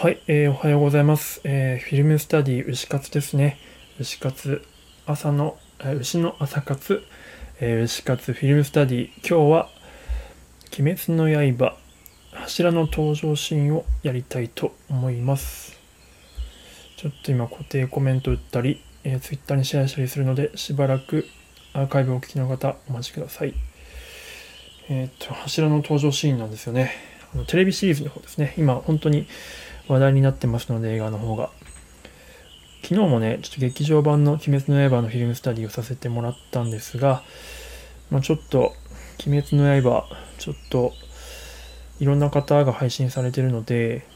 はい、えー、おはようございます、えー、フィルムスタディ牛活ですね。牛活、朝の、え、牛の朝活、えー、牛活フィルムスタディ。今日は、鬼滅の刃、柱の登場シーンをやりたいと思います。ちょっと今固定コメント打ったり、えー、Twitter にシェアしたりするので、しばらくアーカイブをお聞きの方、お待ちください。えっ、と、柱の登場シーンなんですよね。あのテレビシリーズの方ですね。今、本当に話題になってますので、映画の方が。昨日もね、ちょっと劇場版の鬼滅の刃のフィルムスタディをさせてもらったんですが、まあ、ちょっと、鬼滅の刃、ちょっと、いろんな方が配信されてるので、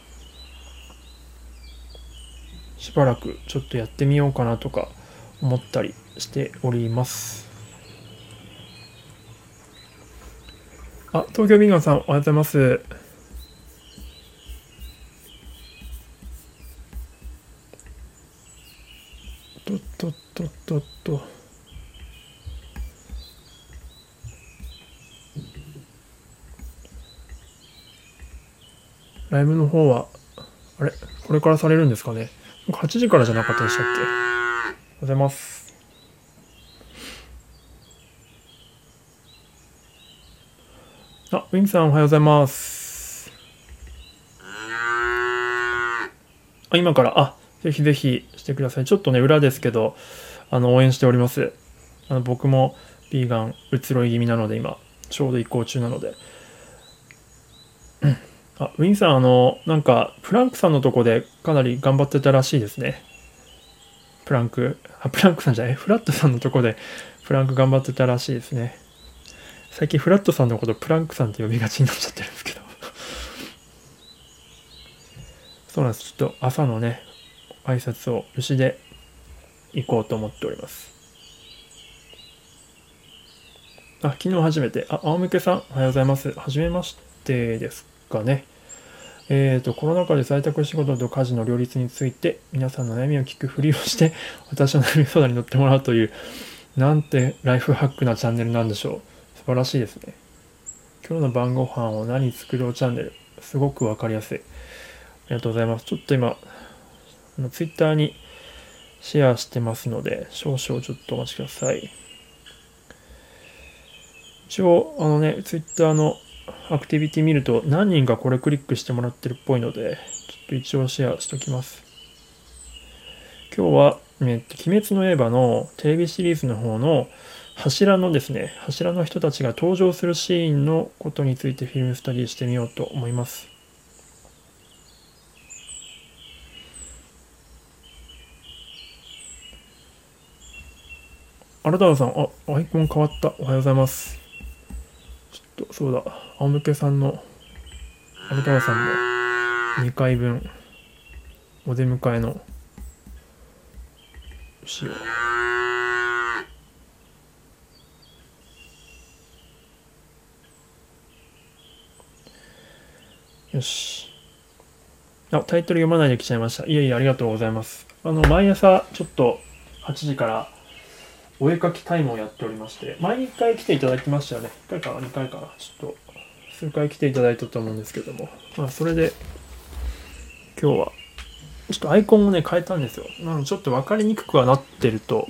しばらくちょっとやってみようかなとか思ったりしております。あ、東京ビンガンさん、おはようございます。ライブの方は、あれ？これからされるんですかね ?8 時からじゃなかったでしたっけ？おはようございます。あ、ウィンさんおはようございます。あ、今から、あ、ぜひぜひしてください。ちょっとね、裏ですけど、あの、応援しております。あの僕もビーガン移ろい気味なので、今、ちょうど移行中なので。あ、ウィンさん、あの、なんか、プランクさんのとこでかなり頑張ってたらしいですね。プランク、あ、プランクさんじゃない、フラットさんのとこでプランク頑張ってたらしいですね。最近フラットさんのことプランクさんって呼びがちになっちゃってるんですけど。そうなんです。ちょっと朝のね、挨拶を牛で行こうと思っております。あ、昨日初めて。あ、青向けさん、おはようございます。はじめましてですかね。えっ、ー、と、コロナ禍で在宅仕事と家事の両立について、皆さんの悩みを聞くふりをして、私の悩み相談に乗ってもらうという、なんてライフハックなチャンネルなんでしょう。素晴らしいですね。今日の晩ご飯を何作ろうチャンネル。すごくわかりやすい。ありがとうございます。ちょっと今、あの Twitter にシェアしてますので、少々ちょっとお待ちください。一応、あのね、Twitter のアクティビティ見ると何人かこれクリックしてもらってるっぽいので、ちょっと一応シェアしときます。今日は、えっと、鬼滅の刃のテレビシリーズの方の柱のですね、柱の人たちが登場するシーンのことについてフィルムスタディしてみようと思います。新田さん、あ、アイコン変わった。おはようございます。と、そうだ、青向けさんの、新田さんの2回分、お出迎えの、牛を。よし。あ、タイトル読まないで来ちゃいました。いえいえ、ありがとうございます。あの、毎朝、ちょっと、8時から、お絵かきタイムをやっておりまして、前に1回来ていただきましたよね。1回か2回かな？ちょっと、数回来ていただいたと思うんですけども。まあ、それで、今日は、ちょっとアイコンをね、変えたんですよ。なので、ちょっと分かりにくくはなってると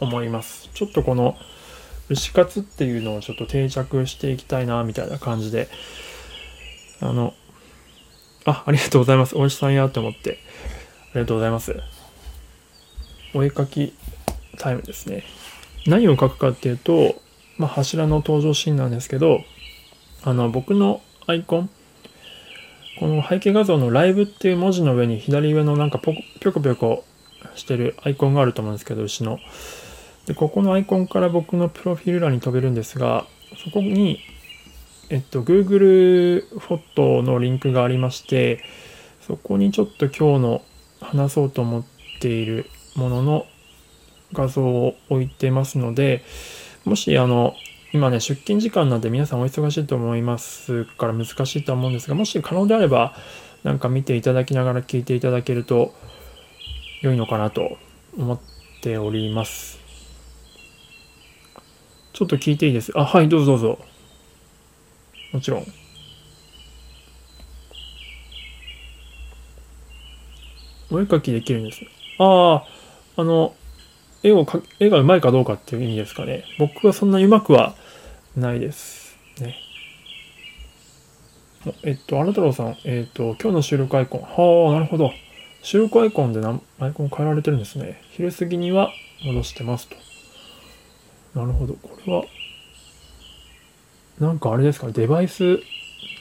思います。ちょっとこの、牛カツっていうのをちょっと定着していきたいな、みたいな感じで、あの、あ、ありがとうございます。おじさんやと思って、ありがとうございます。お絵かきタイムですね。何を書くかっていうと、まあ、柱の登場シーンなんですけど、あの、僕のアイコン、この背景画像のライブっていう文字の上に左上のなんかポぴょこぴょこしてるアイコンがあると思うんですけど、牛の。で、ここのアイコンから僕のプロフィール欄に飛べるんですが、そこに、えっと、Google フォトのリンクがありまして、そこにちょっと今日の話そうと思っているものの画像を置いてますので、もしあの、今ね、出勤時間なんで皆さんお忙しいと思いますから難しいと思うんですが、もし可能であれば、なんか見ていただきながら聞いていただけると良いのかなと思っております。ちょっと聞いていいです？あ、はい、どうぞどうぞ。もちろん。お絵描きできるんです。ああ、あの、絵をか、絵が上手いかどうかっていう意味ですかね。僕はそんなに上手くはないです。ね。えっと、あなたろうさん、えっと、今日の収録アイコン。はあ、なるほど。収録アイコンでなアイコン変えられてるんですね。昼過ぎには戻してますと。なるほど。これは、なんかあれですかね。デバイス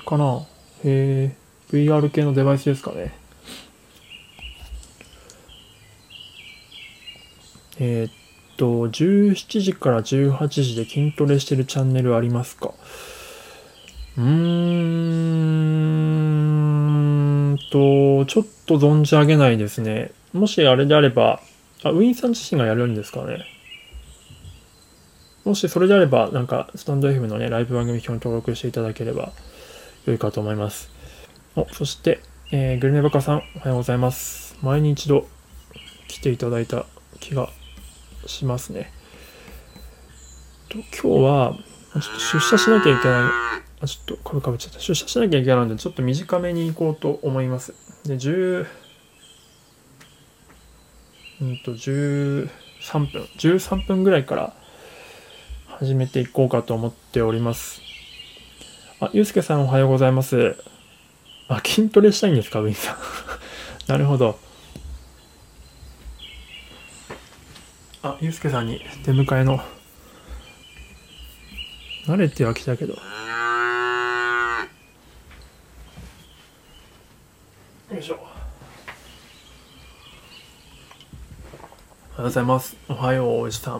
かなへえ、VR 系のデバイスですかね。えーっと、17時から18時で筋トレしてるチャンネルありますか？うーんと、ちょっと存じ上げないですね。もしあれであれば、あ、ウィンさん自身がやるんですかね？もしそれであれば、なんか、スタンド FM のね、ライブ番組表に登録していただければ良いかと思います。お、そして、えーグルメバカさん、おはようございます。前に一度来ていただいた気がしますね。と今日は、ちょっと出社しなきゃいけない。あ、ちょっとかぶかぶっちゃった。出社しなきゃいけないので、ちょっと短めに行こうと思います。で、10、うんと、13分、13分ぐらいから始めていこうかと思っております。あ、ゆうすけさんおはようございます。あ、筋トレしたいんですか、ウィンさん。なるほど。あ、ゆうすけさんに出迎えの。慣れてはきたけど。よいしょ。おはようございます。おはよう、おじさん。あ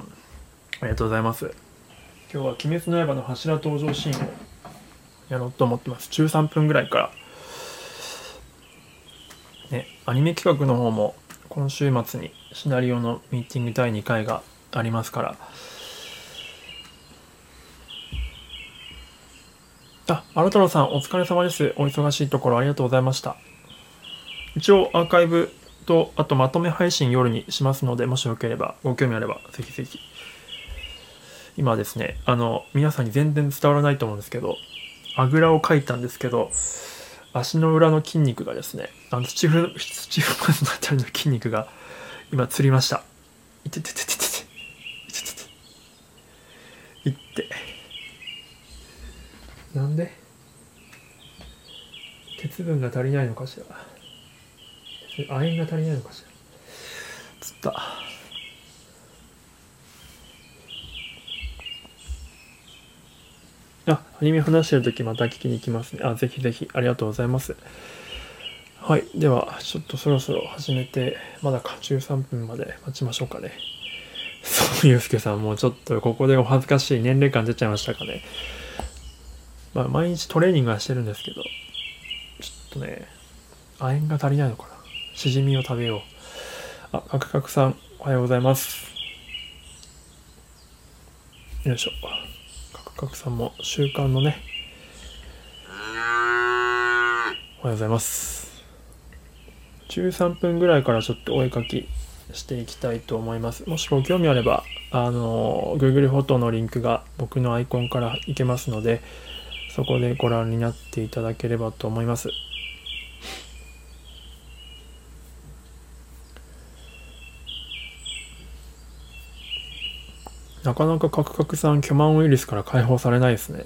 りがとうございます。今日は鬼滅の刃の柱登場シーンをやろうと思ってます。13分ぐらいから。ね、アニメ企画の方も今週末にシナリオのミーティング第2回がありますから。あ、新太郎さんお疲れ様です。お忙しいところありがとうございました。一応アーカイブと、あとまとめ配信夜にしますので、もしよければ、ご興味あれば、ぜひぜひ。今ですね、あの、皆さんに全然伝わらないと思うんですけど、あぐらをかいたんですけど、足の裏の筋肉がですね、あの土踏土踏まずのあたりの筋肉が今つりました。いてててててて。いててて。いって。なんで？鉄分が足りないのかしら？亜鉛が足りないのかしら？つった。あ、アニメ話してるときまた聞きに行きますね。あ、ぜひぜひ、ありがとうございます。はい。では、ちょっとそろそろ始めて、まだか、13分まで待ちましょうかね。そう、ゆうすけさん、もうちょっとここでお恥ずかしい年齢感出ちゃいましたかね。まあ、毎日トレーニングはしてるんですけど、ちょっとね、亜鉛が足りないのかな。しじみを食べよう。あ、カクカクさん、おはようございます。よいしょ。角さんも習慣のね、おはようございます。13分ぐらいからちょっとお絵かきしていきたいと思います。もしご興味あれば、あの、Google フォトのリンクが僕のアイコンからいけますので、そこでご覧になっていただければと思います。なかなかカクカクさん、巨万ウイルスから解放されないですね。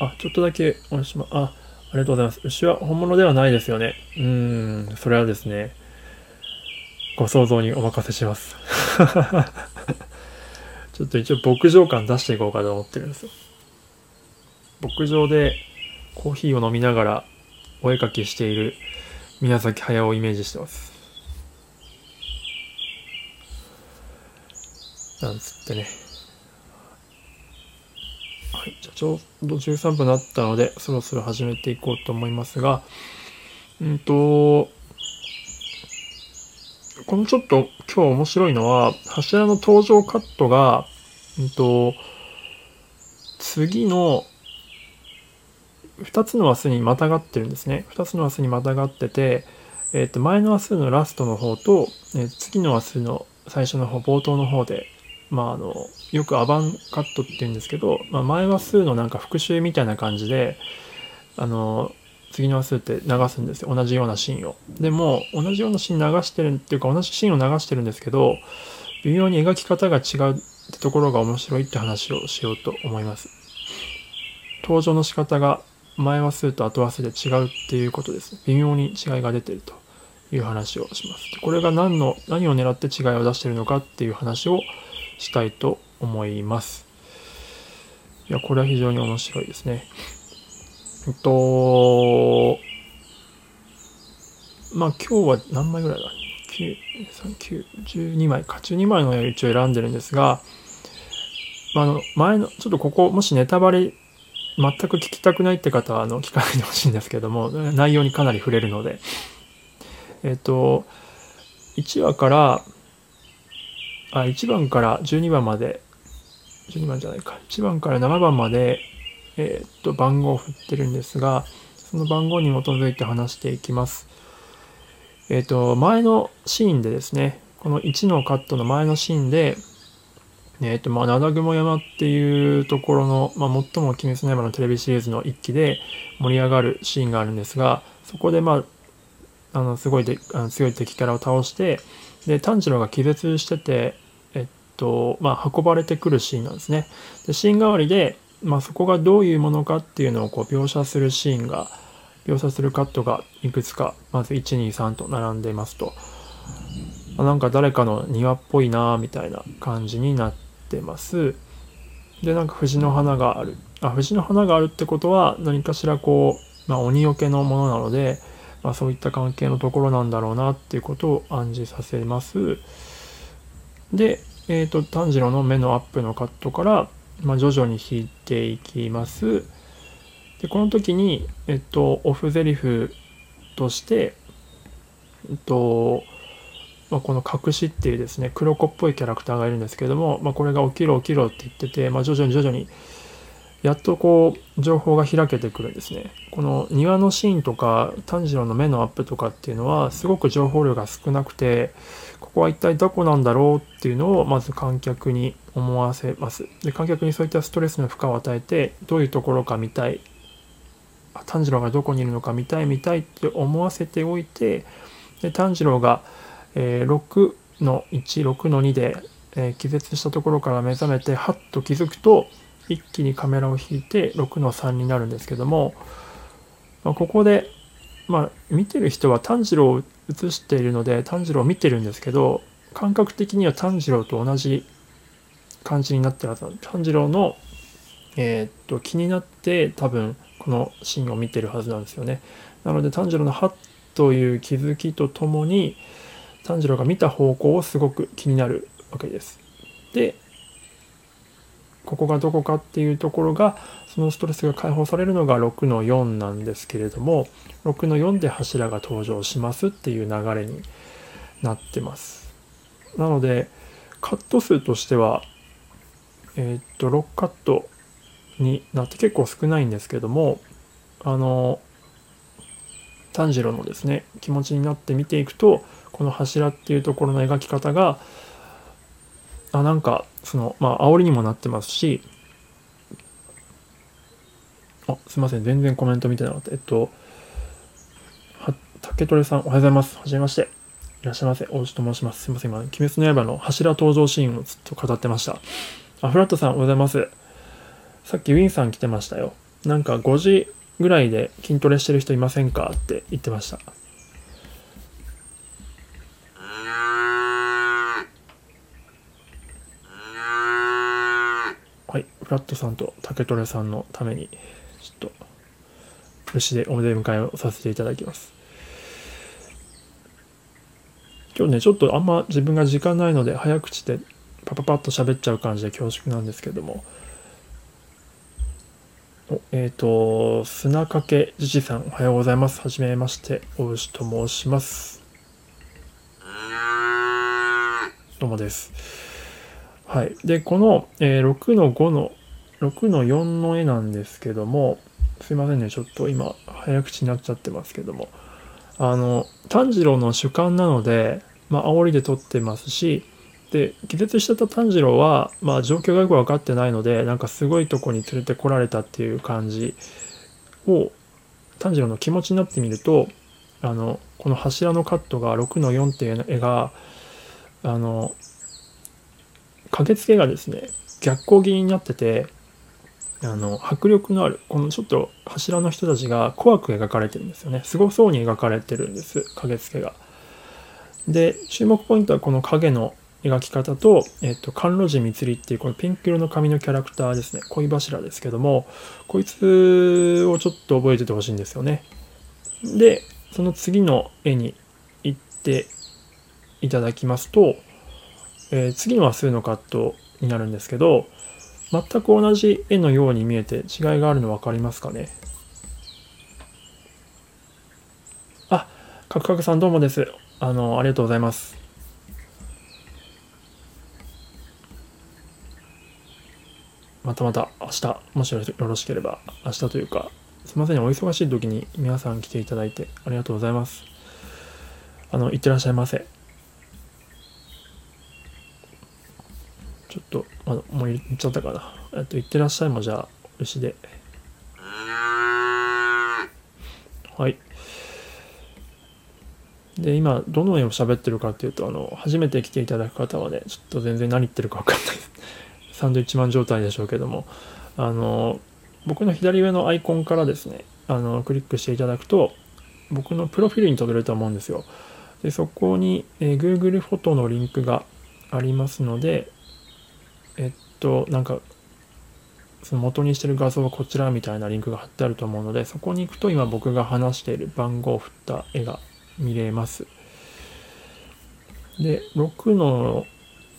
あ、ちょっとだけお願いします。あ、ありがとうございます。牛は本物ではないですよね。うーん、それはですね、ご想像にお任せします。ちょっと一応牧場感出していこうかと思ってるんですよ。牧場でコーヒーを飲みながらお絵かきしている宮崎駿をイメージしてます。なんつってね。はい、じゃあちょうど13分になったので、そろそろ始めていこうと思いますが、うんと、このちょっと今日面白いのは、柱の登場カットが、うんと、次の2つのマスにまたがってるんですね。2つのマスにまたがってて、えっ、と、前のマスのラストの方と、えー次のマスの最初の方、冒頭の方で、まあ、あの、よくアバンカットって言うんですけど、まあ、前話数のなんか復習みたいな感じで、あの、次の話数って流すんですよ。同じようなシーンを。でも同じようなシーン流してるっていうか同じシーンを流してるんですけど微妙に描き方が違うってところが面白いって話をしようと思います。登場の仕方が前話数と後話数で違うっていうことです。微妙に違いが出てるという話をします。これが何の何を狙って違いを出してるのかっていう話をしたいと思いますいやこれは非常に面白いですねえっと、まあ今日は何枚ぐらいだ ?9、3、9、12枚か。12枚の絵を一応選んでるんですが、まあ、あの前の、ちょっとここ、もしネタバレ全く聞きたくないって方はあの聞かないでほしいんですけども、内容にかなり触れるので、えっと、1話から、あ、1番から12番まで、12番じゃないか、1番から7番まで、えー、っと、番号を振ってるんですが、その番号に基づいて話していきます。えー、っと、前のシーンでですね、この1のカットの前のシーンで、えっと、まあ、灘雲山っていうところの、まあ、最も鬼滅の刃のテレビシリーズの一期で盛り上がるシーンがあるんですが、そこで、まあ、あの、すごいであの強い敵キャラを倒して、で、炭治郎が気絶してて、と、まあ、運ばれてくるシーンなんですね。で、シーン代わりで、まあ、そこがどういうものかっていうのをこう描写するシーンが描写するカットがいくつかまず123と並んでますと、まあ、なんか誰かの庭っぽいなみたいな感じになってます。でなんか藤の花がある。あ藤の花があるってことは何かしらこう、まあ、鬼よけのものなので、まあ、そういった関係のところなんだろうなっていうことを暗示させます。で、えーと炭治郎の目のアップのカットからまあ、徐々に引いていきます。でこの時に、えっと、オフゼリフとして、えっとまあ、この隠しっていうですね黒子っぽいキャラクターがいるんですけども、まあ、これが起きろ起きろって言ってて、まあ、徐々に徐々にやっとこう情報が開けてくるんですねこの庭のシーンとか炭治郎の目のアップとかっていうのはすごく情報量が少なくてここは一体どこなんだろうっていうのをまず観客に思わせます。で観客にそういったストレスの負荷を与えてどういうところか見たい炭治郎がどこにいるのか見たい見たいって思わせておいてで炭治郎が、えー、6の16の2で、えー、気絶したところから目覚めてハッと気づくと一気にカメラを引いて6の3になるんですけども、まあ、ここで、まあ、見てる人は炭治郎を映しているので炭治郎を見てるんですけど感覚的には炭治郎と同じ感じになってるはず炭治郎の、えー、っと気になって多分このシーンを見てるはずなんですよね。なので炭治郎の「は」という気づきとともに炭治郎が見た方向をすごく気になるわけです。でここがどこかっていうところがそのストレスが解放されるのが6の4なんですけれども6の4で柱が登場しますっていう流れになってます。なのでカット数としてはえー、っと6カットになって結構少ないんですけどもあの炭治郎のですね気持ちになって見ていくとこの柱っていうところの描き方があなんかそのまあ煽りにもなってますしあすいません全然コメント見てなかった。えっと竹取さんおはようございます。はじめまして。いらっしゃいませ。大内と申します。すいません今「鬼滅の刃」の柱登場シーンをずっと語ってました。あ、フラットさんおはようございます。さっきウィンさん来てましたよ。なんか5時ぐらいで筋トレしてる人いませんか？って言ってました。はい、フラットさんと竹トレさんのために、ちょっと、牛でお出迎えをさせていただきます。今日ね、ちょっとあんま自分が時間ないので、早口でパパパッと喋っちゃう感じで恐縮なんですけども。えっ、ー、と砂かけじじさんおはようございます。はじめまして大牛と申します。どうもです。はい。でこの、えー、6の5の6の4の絵なんですけどもすいませんねちょっと今早口になっちゃってますけども。あの炭治郎の主観なのでまあ煽りで撮ってますしで気絶してた炭治郎は、まあ、状況がよく分かってないのでなんかすごいとこに連れてこられたっていう感じを炭治郎の気持ちになってみるとあのこの柱のカットが6の4っていう絵があの駆けつけがですね逆光気味になっててあの迫力のあるこのちょっと柱の人たちが怖く描かれてるんですよね。すごそうに描かれてるんです駆けつけが。で注目ポイントはこの影の描き方と、えっと、甘露寺蜜っていうこのピンク色の髪のキャラクターですね。恋柱ですけどもこいつをちょっと覚えててほしいんですよね。でその次の絵に行っていただきますと、えー、次のは数のカットになるんですけど全く同じ絵のように見えて違いがあるの分かりますかね？あカクカクさんどうもです。あのありがとうございます。またまた明日もしよろしければ明日というかすいませんお忙しい時に皆さん来ていただいてありがとうございます。あのいってらっしゃいませ。ちょっとまだもう言っちゃったかな。えっといってらっしゃいもじゃあ牛で。はい。で今どの絵を喋ってるかっていうとあの初めて来ていただく方はねちょっと全然何言ってるか分かんない。サンドイッチマン状態でしょうけども。あの僕の左上のアイコンからですねあのクリックしていただくと僕のプロフィールに飛べると思うんですよ。でそこに、えー、Google フォトのリンクがありますのでえっとなんかその元にしてる画像はこちらみたいなリンクが貼ってあると思うのでそこに行くと今僕が話している番号を振った絵が見れます。で6の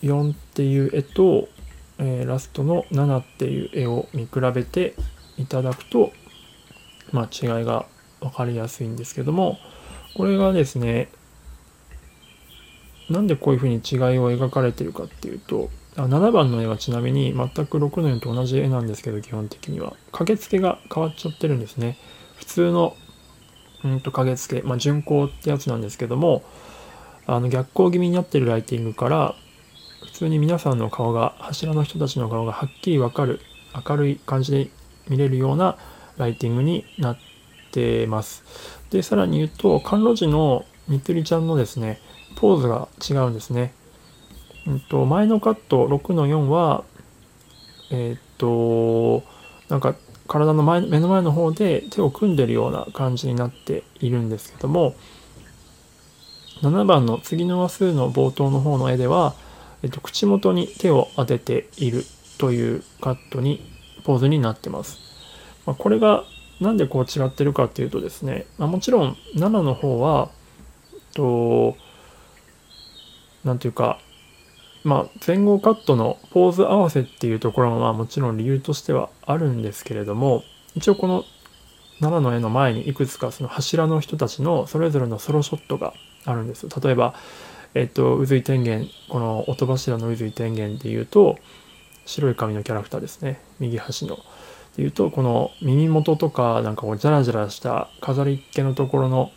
4っていう絵とえー、ラストの7っていう絵を見比べていただくと、まあ、違いが分かりやすいんですけどもこれがですねなんでこういうふうに違いを描かれてるかっていうとあ7番の絵はちなみに全く6の4と同じ絵なんですけど基本的には。駆けつけが変わっちゃってるんですね。普通のうんと駆けつけ、まあ、巡行ってやつなんですけどもあの逆光気味になってるライティングから普通に皆さんの顔が柱の人たちの顔がはっきりわかる明るい感じで見れるようなライティングになってます。でさらに言うと甘露寺のみつりちゃんのですねポーズが違うんですね、うんと、前のカット6の4はえー、っとなんか体の前目の前の方で手を組んでるような感じになっているんですけども7番の次の話数の冒頭の方の絵ではえっと、口元に手を当てているというカットに、ポーズになってます。まあ、これがなんでこう違ってるかっていうとですね、まあ、もちろん7の方は、と、なんていうか、まあ、前後カットのポーズ合わせっていうところもまあもちろん理由としてはあるんですけれども一応この7の絵の前にいくつかその柱の人たちのそれぞれのソロショットがあるんです例えばえっと、宇髄天元、この音柱の宇髄天元で言うと、白い髪のキャラクターですね。右端の。で言うと、この耳元とか、なんかこう、ジャラジャラした飾りっ気のところの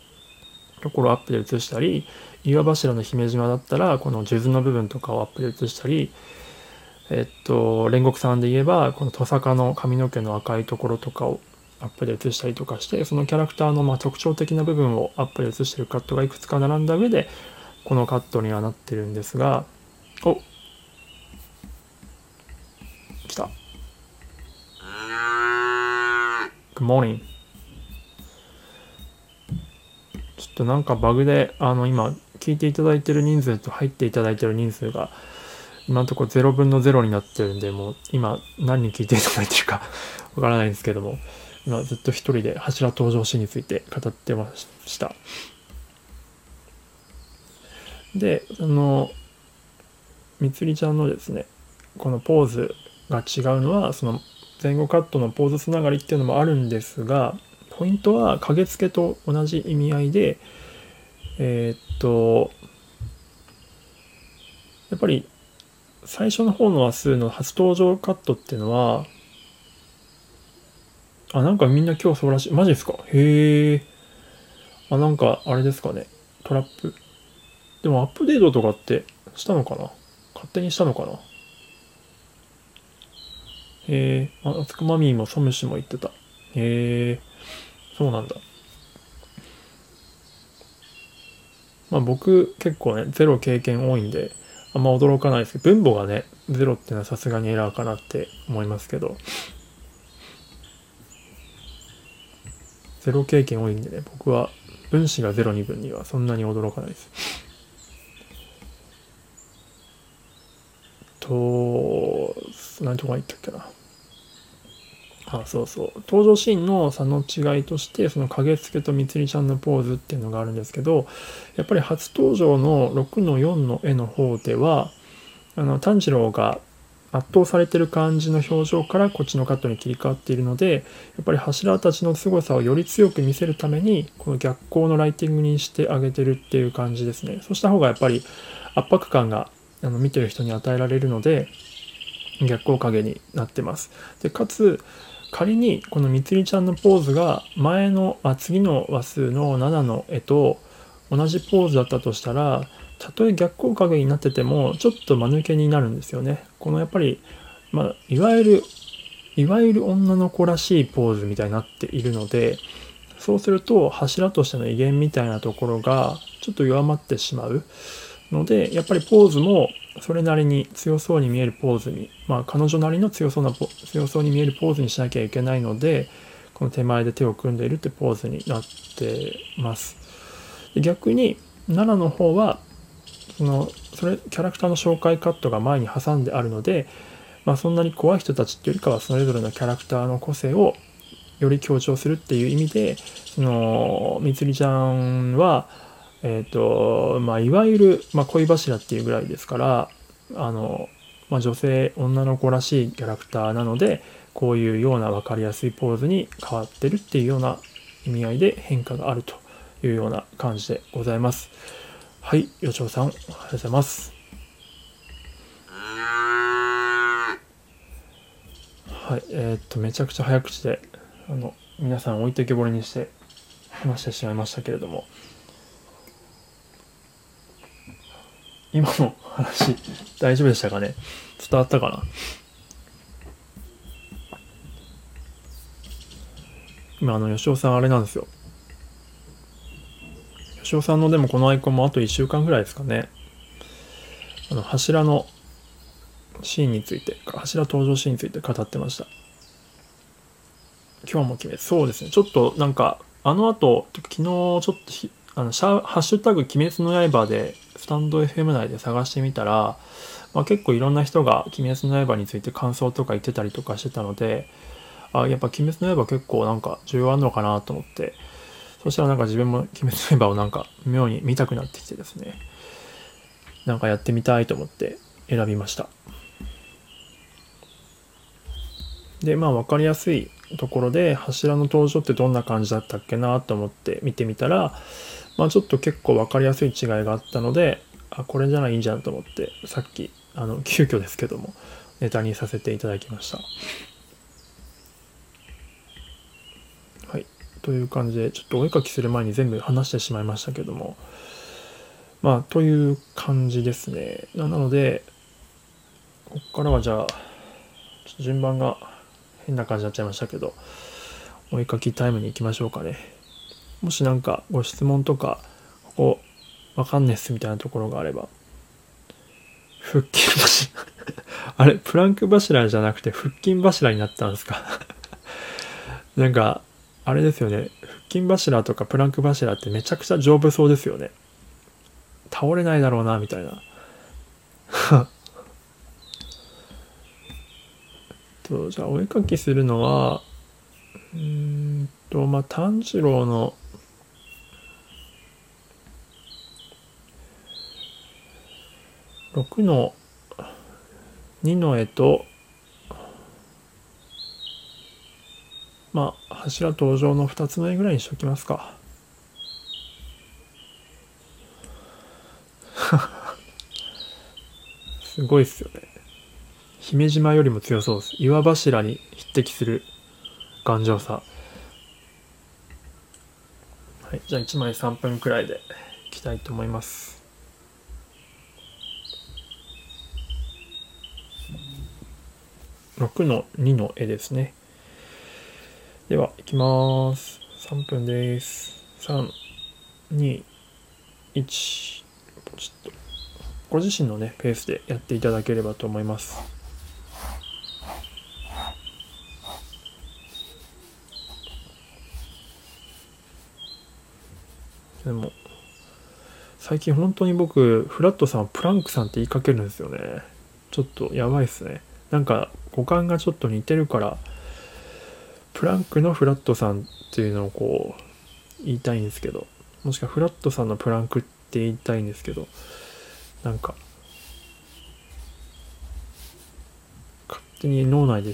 ところをアップで映したり、岩柱の姫島だったら、この数珠の部分とかをアップで映したり、えっと、煉獄さんで言えば、このトサカの髪の毛の赤いところとかをアップで映したりとかして、そのキャラクターのま特徴的な部分をアップで映してるカットがいくつか並んだ上で、このカットにはなってるんですが、お来た。Good morning. ちょっとなんかバグで、あの、今、聞いていただいてる人数と入っていただいてる人数が、今のところ0分の0になってるんで、もう今何人聞いていただいてるか わからないんですけども、今ずっと一人で柱登場シーンについて語ってました。で、あの、みつりちゃんのですね、このポーズが違うのは、その前後カットのポーズつながりっていうのもあるんですが、ポイントは影付けと同じ意味合いで、えー、っと、やっぱり最初の方の話数の初登場カットっていうのは、あ、なんかみんな今日そうらしい。マジですか？へえ。あ、なんかあれですかね。トラップでもアップデートとかってしたのかな？勝手にしたのかな？へえ、あ、つくまみーもサムシも言ってた。へえ、そうなんだ。まあ僕結構ね、ゼロ経験多いんで、あんま驚かないですけど、分母がね、ゼロっていうのはさすがにエラーかなって思いますけど、ゼロ経験多いんでね、僕は分子がゼロ二分にはそんなに驚かないです。と、何とか言ったっけな。あそうそう。登場シーンの差の違いとしてその影付けとみつりちゃんのポーズっていうのがあるんですけどやっぱり初登場の6の4の絵の方ではあの炭治郎が圧倒されてる感じの表情からこっちのカットに切り替わっているのでやっぱり柱たちの凄さをより強く見せるためにこの逆光のライティングにしてあげてるっていう感じですね。そうした方がやっぱり圧迫感があの見てる人に与えられるので逆光影になってます。でかつ仮にこのみつりちゃんのポーズが前のあ次の話数の7の絵と同じポーズだったとしたらたとえ逆光影になっててもちょっと間抜けになるんですよね。このやっぱり、まあ、いわゆるいわゆる女の子らしいポーズみたいになっているのでそうすると柱としての威厳みたいなところがちょっと弱まってしまうのでやっぱりポーズもそれなりに強そうに見えるポーズに、まあ、彼女なりの強そうな強そうに見えるポーズにしなきゃいけないのでこの手前で手を組んでいるってポーズになってます。逆に奈良の方はそのそれキャラクターの紹介カットが前に挟んであるので、まあ、そんなに怖い人たちっていうよりかはそれぞれのキャラクターの個性をより強調するっていう意味でそのみつりちゃんはえっ、ー、と、まあ、いわゆる、まあ、恋柱っていうぐらいですから、あの、まあ、女性、女の子らしいキャラクターなので、こういうような分かりやすいポーズに変わってるっていうような意味合いで変化があるというような感じでございます。はい、よちょうさん、おはようございます。はい、えー、っと、めちゃくちゃ早口で、あの、皆さん置いてけぼりにして話してしまいましたけれども、今の話大丈夫でしたかね？伝わったかな？今あの吉尾さんあれなんですよ。吉尾さんのでもこのアイコンもあと1週間ぐらいですかね。あの柱のシーンについて柱登場シーンについて語ってました。今日も決めそうですね。ちょっとなんかあの後昨日ちょっとあのシャハッシュタグ鬼滅の刃でスタンド FM 内で探してみたら、まあ、結構いろんな人が「鬼滅の刃」について感想とか言ってたりとかしてたのであやっぱ「鬼滅の刃」結構なんか重要あるのかなと思って。そしたらなんか自分も「鬼滅の刃」をなんか妙に見たくなってきてですね。なんかやってみたいと思って選びました。でまあ分かりやすいところで柱の登場ってどんな感じだったっけなと思って見てみたらまあ、ちょっと結構分かりやすい違いがあったのであこれじゃないんじゃんと思ってさっきあの 急遽ですけどもネタにさせていただきました。はい、という感じでちょっとお絵かきする前に全部話してしまいましたけどもまあという感じですね。なのでここからはじゃあ順番が変な感じになっちゃいましたけどお絵かきタイムに行きましょうかね。もし何かご質問とか、ここわかんねえっすみたいなところがあれば、腹筋柱 あれ、プランク柱じゃなくて腹筋柱になったんですか？なんか、あれですよね。腹筋柱とかプランク柱ってめちゃくちゃ丈夫そうですよね。倒れないだろうな、みたいな。と、じゃあお絵かきするのは、うんと、まあ、炭治郎の6の2の絵とまあ柱登場の2つの絵ぐらいにしときますか。すごいっすよね。姫島よりも強そうです。岩柱に匹敵する頑丈さ。はいじゃあ1枚3分くらいでいきたいと思います。6の2の絵ですね。では、いきます。3分です。3、2、1ちょっとご自身のねペースでやっていただければと思いますでも最近本当に僕フラットさんプランクさんって言いかけるんですよねちょっとやばいっすねなんか五感がちょっと似てるからプランクのフラットさんっていうのをこう言いたいんですけどもしくはフラットさんのプランクって言いたいんですけどなんか勝手に脳内で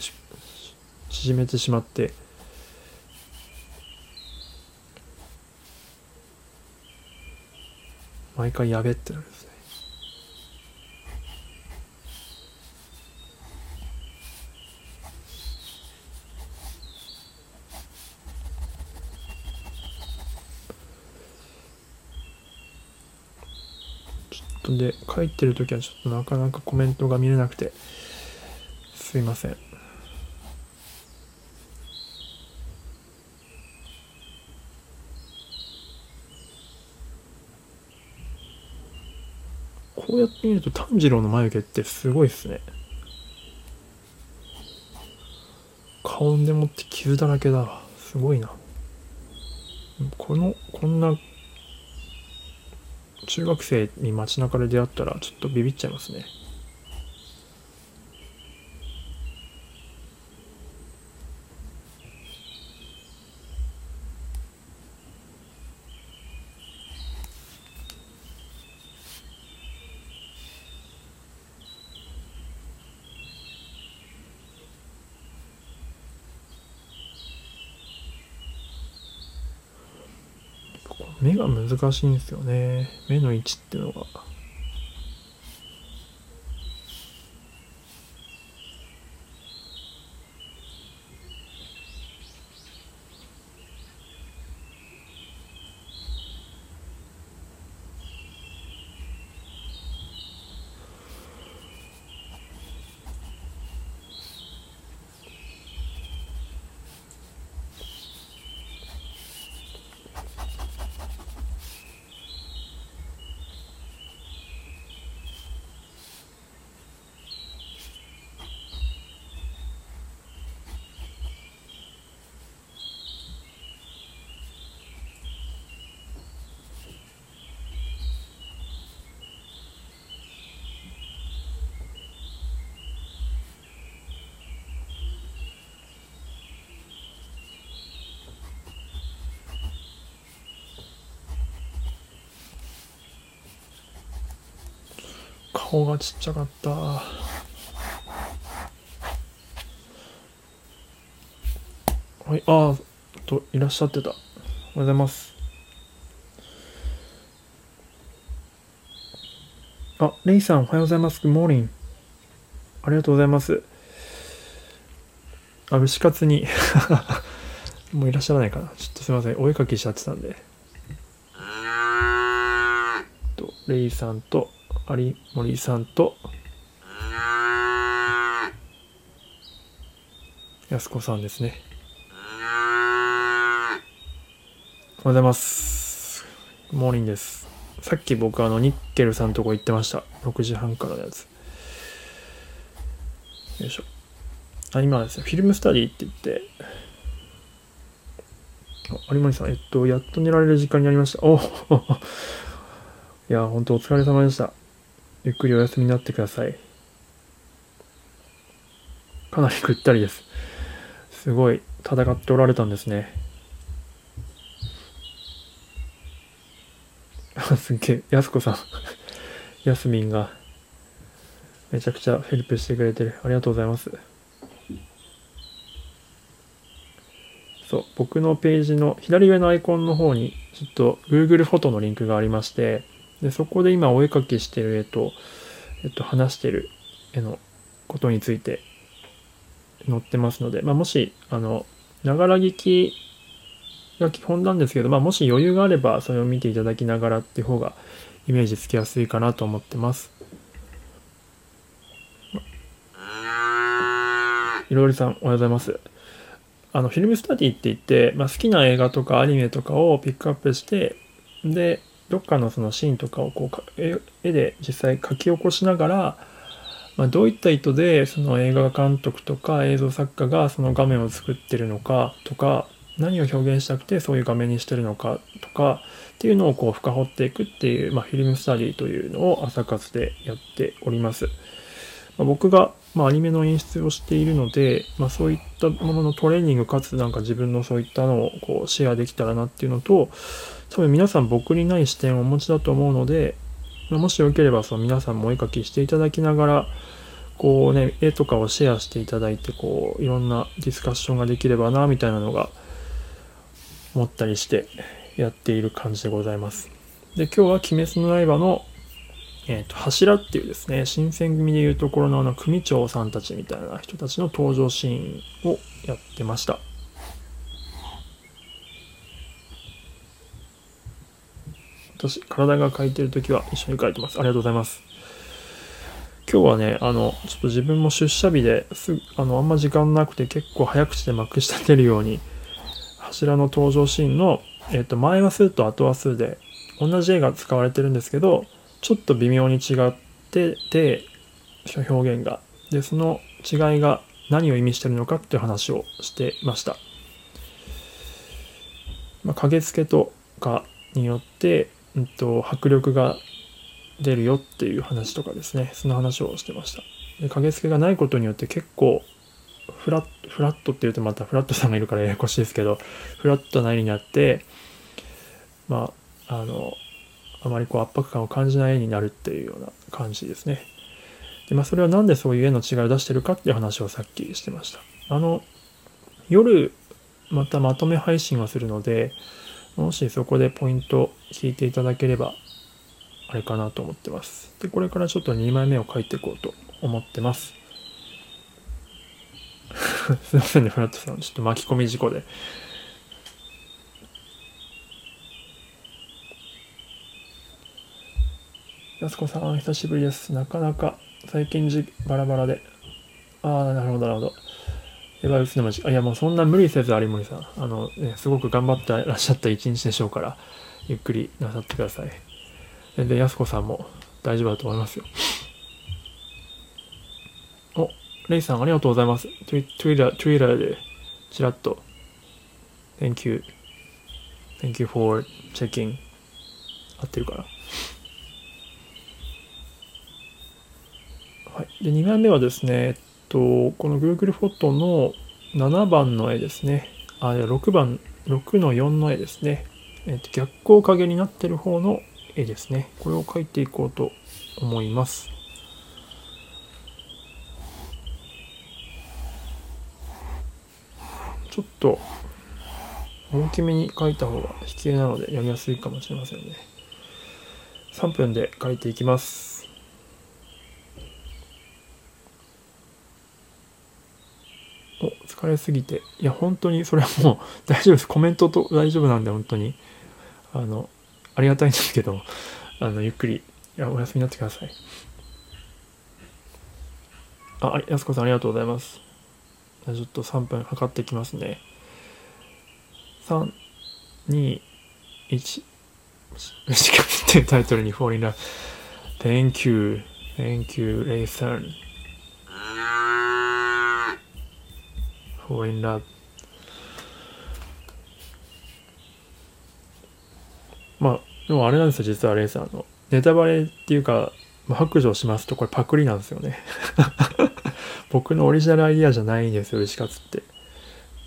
縮めてしまって毎回やべってなる。んですで書いてる時はちょっとなかなかコメントが見れなくてすいません。こうやって見ると炭治郎の眉毛ってすごいっすね。顔でもって傷だらけだすごいな。このこんな中学生に街中で出会ったらちょっとビビっちゃいますね目が難しいんですよね。目の位置っていうのが。顔がちっちゃかった。はいああといらっしゃってた。おはようございます。あレイさんおはようございます。Good morning ありがとうございます。あ牛カツに。もういらっしゃらないかな。ちょっとすいません。お絵かきしちゃってたんで。とレイさんと有森さんと安子さんですね。おはようございます。モーニンです。さっき僕あのニッケルさんとこ行ってました。6時半からのやつ。よいしょ。あ今ですね。フィルムスタディって言って。あ有森さんえっとやっと寝られる時間になりました。お いや本当お疲れ様でした。ゆっくりお休みになってください。かなりぐったりです。すごい戦っておられたんですね。すっげえ、やすこさん、やすみんが、めちゃくちゃヘルプしてくれてる。ありがとうございます。そう、僕のページの左上のアイコンの方に、ちょっと Google フォトのリンクがありまして、でそこで今お絵かきしてる絵と、えっと、話してる絵のことについて載ってますので、まあ、もし、あの、ながら聞きが基本なんですけど、まあ、もし余裕があればそれを見ていただきながらっていう方がイメージつきやすいかなと思ってます。いろりさん、おはようございます。あの、フィルムスタディって言って、まあ、好きな映画とかアニメとかをピックアップして、で、どっかのそのシーンとかをこう絵で実際描き起こしながら、まあ、どういった意図でその映画監督とか映像作家がその画面を作ってるのかとか何を表現したくてそういう画面にしてるのかとかっていうのをこう深掘っていくっていう、まあ、フィルムスタディというのを朝活でやっております。まあ、僕が、ま、アニメの演出をしているので、ま、そういったもののトレーニングかつなんか自分のそういったのをこうシェアできたらなっていうのと多分皆さん僕にない視点をお持ちだと思うので、もしよければその皆さんもお絵描きしていただきながらこうね絵とかをシェアしていただいてこういろんなディスカッションができればなみたいなのが思ったりしてやっている感じでございます。で、今日は鬼滅の刃の、えっ、ー、と、柱っていうですね、新選組でいうところのあの組長さんたちみたいな人たちの登場シーンをやってました。私、体が書いてるときは一緒に書いてます。ありがとうございます。今日はね、あの、ちょっと自分も出社日です、あの、あんま時間なくて結構早口でまくし立てるように、柱の登場シーンのえっ、と、前話数と後話数で同じ絵が使われてるんですけど、ちょっと微妙に違ってて、表現が。で、その違いが何を意味してるのかっていう話をしてました。まあ、影付けとかによって、うんと、迫力が出るよっていう話とかですね、その話をしてました。で影付けがないことによって結構フラットフラットって言うとまたフラットさんがいるから ややこしいですけどフラットな絵になってまああのあまりこう圧迫感を感じない絵になるっていうような感じですね。でまあそれは何でそういう絵の違いを出してるかっていう話をさっきしてました。あの夜またまとめ配信はするのでもしそこでポイント聞いていただければあれかなと思ってますでこれからちょっと2枚目を書いていこうと思ってます すいませんね、フラットさん。ちょっと巻き込み事故で。やすこさん、久しぶりです。なかなか最近じバラバラで。ああ、なるほど、なるほど。エヴァウスの町。いや、もうそんな無理せず、有森さん。あの、ね、すごく頑張ってらっしゃった一日でしょうから、ゆっくりなさってください。全然、やすこさんも大丈夫だと思いますよ。お、レイさんありがとうございます。Twitter, Twitter でちらっと。Thank you. Thank you for checking. 合ってるかな？はい。で、2枚目はですね、えっと、この Google フォトの7番の絵ですね。あ、6番、6の4の絵ですね。えっと、逆光影になってる方の絵ですね。これを描いていこうと思います。ちょっと大きめに書いた方が引き絵なのでやりやすいかもしれませんね。3分で書いていきます。お、疲れすぎて。いや、本当にそれはもう 大丈夫です。コメントと大丈夫なんで、本当に。あの、ありがたいんですけど、あの、ゆっくり、いや、お休みになってください。あ、やすこさんありがとうございます。ちょっと3分測ってきますね。3、2、1。短くってタイトルに Fall in Love。Thank you. Thank you, Ray Sun. Fall in Love. まあ、でもあれなんですよ、実はレイさんの。ネタバレっていうか、ま、白状しますと、これパクリなんですよね。僕のオリジナルアイディアじゃないんですよ、牛カツって。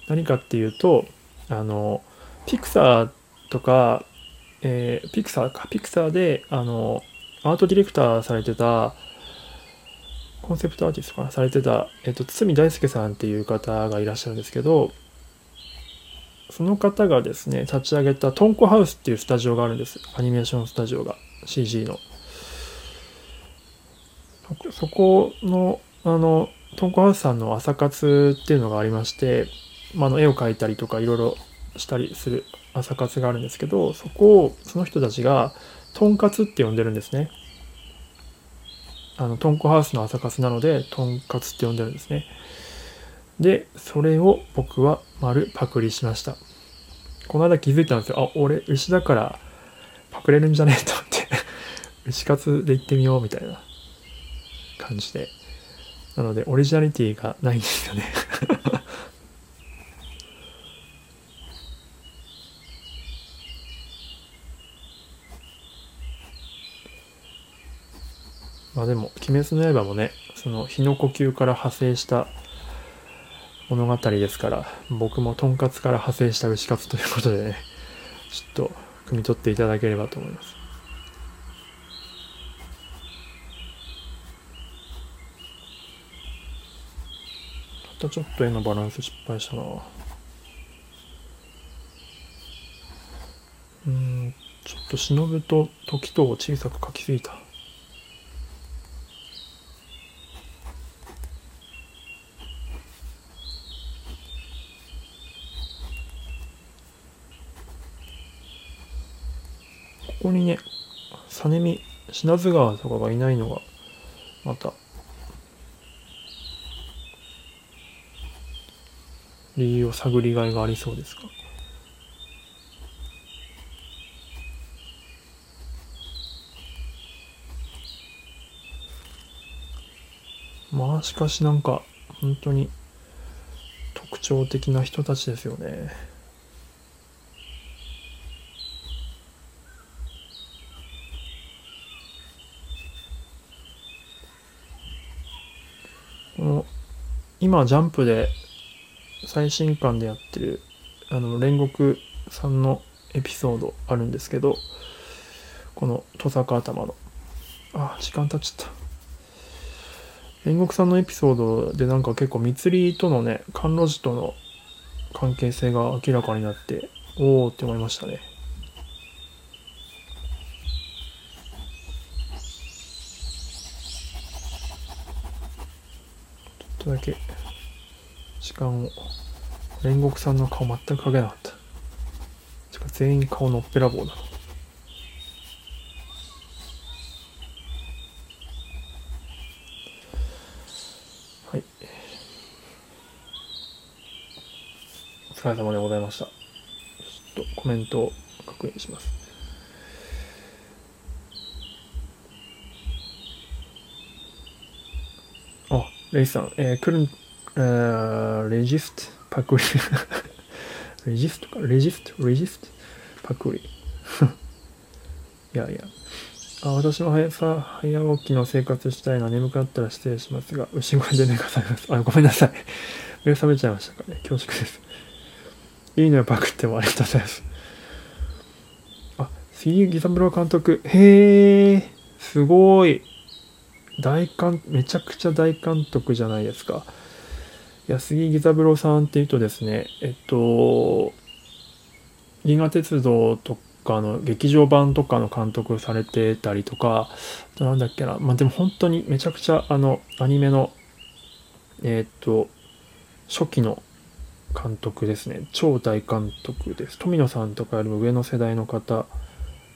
何かっていうと、あの、ピクサーとか、えー、ピクサーか、ピクサーで、あの、アートディレクターされてた、コンセプトアーティストかな、されてた、えっ、と、堤大輔さんっていう方がいらっしゃるんですけど、その方がですね、立ち上げたトンコハウスっていうスタジオがあるんです。アニメーションスタジオが、CG の。そこの、あの、トンコハウスさんの朝活っていうのがありまして、まあ、の絵を描いたりとかいろいろしたりする朝活があるんですけどそこをその人たちがとんかつって呼んでるんですねあのトンコハウスの朝活なのでトンカツって呼んでるんですね。でそれを僕は丸パクリしました。この間気づいたんですよ。あ俺牛だからパクれるんじゃねえと思って。牛カツで行ってみようみたいな。感じで。なのでオリジナリティがないんですよね。まあでも「鬼滅の刃」もねその日の呼吸から派生した物語ですから僕もとんかつから派生した牛カツということでねちょっと汲み取っていただければと思います。またちょっと絵のバランス失敗したな。うんちょっと忍と時とを小さく描きすぎた。ここにね、実見、品津川とかがいないのが、また、理由を探りがいがありそうですか。まあしかしなんか本当に特徴的な人たちですよね。この今ジャンプで最新刊でやってるあの煉獄さんのエピソードあるんですけどこの戸坂頭の。あ時間経っちゃった。煉獄さんのエピソードでなんか結構密りとのね甘露寺との関係性が明らかになっておおって思いましたね。っとだけ時間を。煉獄さんの顔全く描けなかった。全員顔のっぺらぼうだ。はい。お疲れ様でございました。ちょっとコメントを確認します。レイさん、えー、couldn't、uh, resist パクリ。レジストかレジストレジストパクリ。いやいや。あ私も早さ、早起きの生活したいな。眠くなったら失礼しますが、牛声で寝かされます。あ、ごめんなさい。目覚めちゃいましたかね。恐縮です。いいのよ、パクってもありがとうございます。あ、杉木三郎監督。へえ、すごい。大監、めちゃくちゃ大監督じゃないですか。安木義三郎さんっていうとですね、えっと、銀河鉄道とかの劇場版とかの監督されてたりとか、なんだっけな、まあでも本当にめちゃくちゃあの、アニメの、えっと、初期の監督ですね。超大監督です。富野さんとかよりも上の世代の方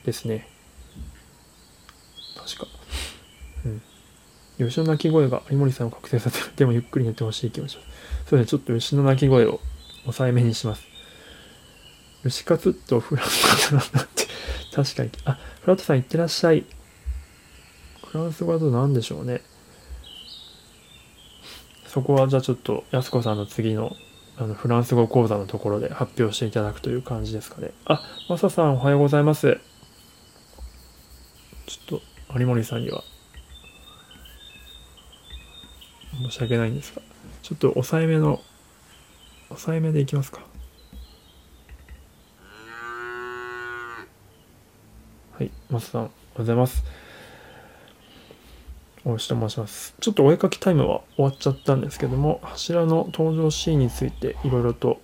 ですね。確か。うん。吉の鳴き声が有森さんを覚醒させる。でもゆっくり寝てほしい気持ちます。そうですね、ちょっと牛の鳴き声を抑えめにします。牛カツとフランス語なんだって。確かに。あ、フラットさん行ってらっしゃい。フランス語だと何でしょうね。そこはじゃあちょっと安子さんの次のあのフランス語講座のところで発表していただくという感じですかね。あ、マサさんおはようございます。ちょっと有森さんには申し訳ないんですが、ちょっと抑えめの、抑えめでいきますか。はい、マスさん、おはようございます。大石と申します。ちょっとお絵かきタイムは終わっちゃったんですけども、柱の登場シーンについていろいろと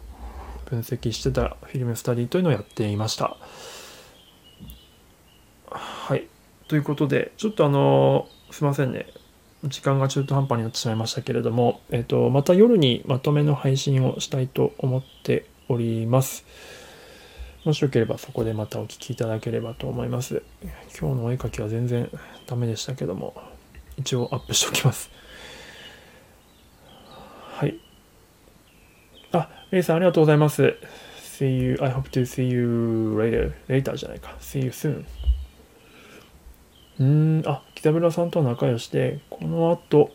分析してたフィルムスタディというのをやっていました。はい。ということで、ちょっとあの、すいませんね。時間が中途半端になってしまいましたけれども、えっ、と、また夜にまとめの配信をしたいと思っております。もしよければそこでまたお聴きいただければと思います。今日のお絵描きは全然ダメでしたけども、一応アップしておきます。はい。あ、レイさんありがとうございます。See you, I hope to see you later. later じゃないか。See you soon. うん、あ、北村さんと仲良しで、この後、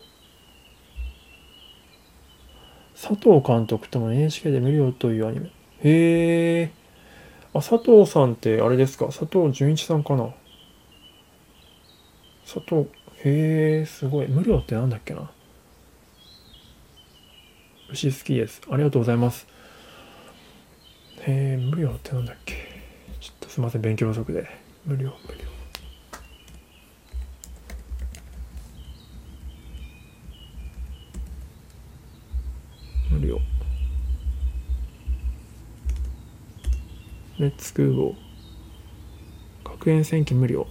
佐藤監督とも NHK で見るよというアニメ。へえ。あ、佐藤さんってあれですか？佐藤純一さんかな？佐藤、へえ、すごい。無料ってなんだっけな？牛好きです。ありがとうございます。へえ、無料ってなんだっけ？ちょっとすいません、勉強不足で。無料、無料。無料。レッツクーゴー。学園戦記無料。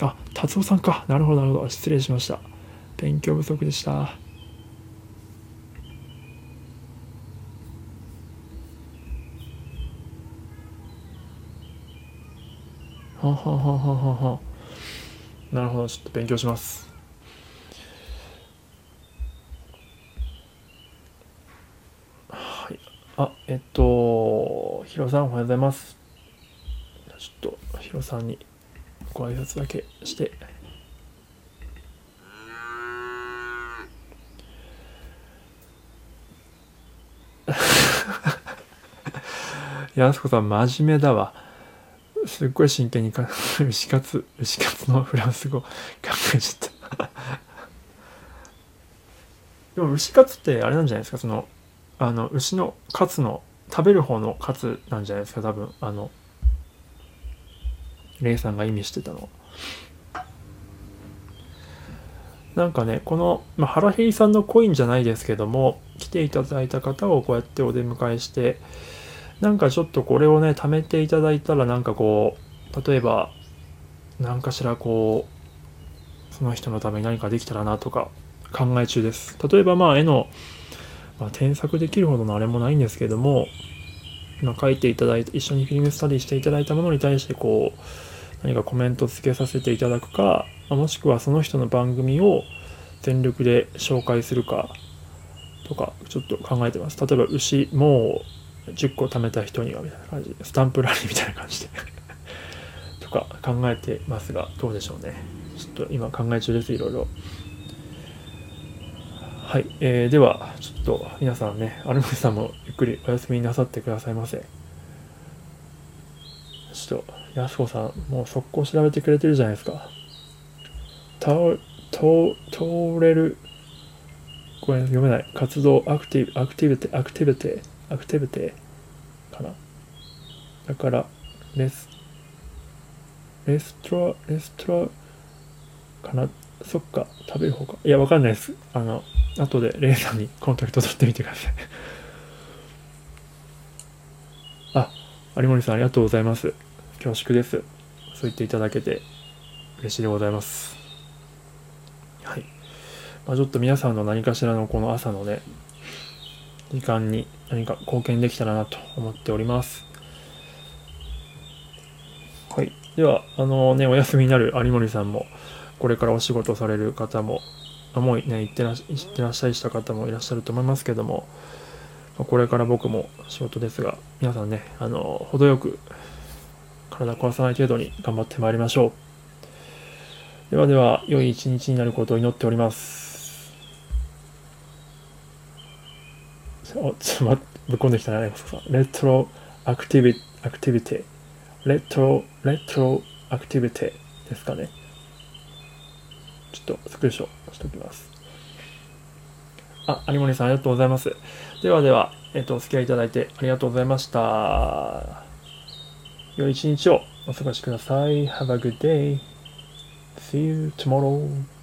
あ、達夫さんか。なるほど、なるほど。失礼しました。勉強不足でした。ははははははなるほどちょっと勉強しますはいあえっとヒロさんおはようございます。ちょっとヒロさんにご挨拶だけして。やすこさん真面目だわ。すっごい真剣にか牛カツ牛カツのフランス語考えちゃった。でも牛カツってあれなんじゃないですか？そのあの牛のカツの食べる方のカツなんじゃないですか多分。あのレイさんが意味してたのなんかねこの、まあ、ハラヘイさんのコインじゃないですけども来ていただいた方をこうやってお出迎えしてなんかちょっとこれをね貯めていただいたらなんかこう例えば何かしらこうその人のために何かできたらなとか考え中です。例えばまあ絵の、まあ、添削できるほどのあれもないんですけども今書いていただいて一緒にフィルムスタディしていただいたものに対してこう何かコメント付けさせていただくかまもしくはその人の番組を全力で紹介するかとかちょっと考えてます。例えば牛もう10個貯めた人にはみたいな感じ。でスタンプラリーみたいな感じで。とか考えてますがどうでしょうね。ちょっと今考え中ですいろいろ。はい、えー、ではちょっと皆さんねアルムさんもゆっくりお休みなさってくださいませちょっとやすこさんもう速攻調べてくれてるじゃないですか通通れるこれ読めない活動アクティブアクティビテアクティビテアクティビテかな。だから、レス、レストラ、レストラかな。そっか、食べる方か。いや、わかんないです。あの、後でレイさんにコンタクト取ってみてください。あ、有森さんありがとうございます。恐縮です。そう言っていただけて嬉しいでございます。はい。まあ、ちょっと皆さんの何かしらのこの朝のね、時間に何か貢献できたらなと思っております。はい。では、あのね、お休みになる有森さんも、これからお仕事される方も、もうね、行ってら行ってらっしゃいした方もいらっしゃると思いますけども、これから僕も仕事ですが、皆さんね、あの、程よく体壊さない程度に頑張ってまいりましょう。ではでは、良い一日になることを祈っております。おちょっとぶっ込んできたね、レトロアクティビアクティビティ。レトロ、レトロアクティビティですかね。ちょっとスクショしておきます。あ、有森さんありがとうございます。ではでは、えっ、と、お付き合いいただいてありがとうございました。良い一日をお過ごしください。Have a good day. See you tomorrow.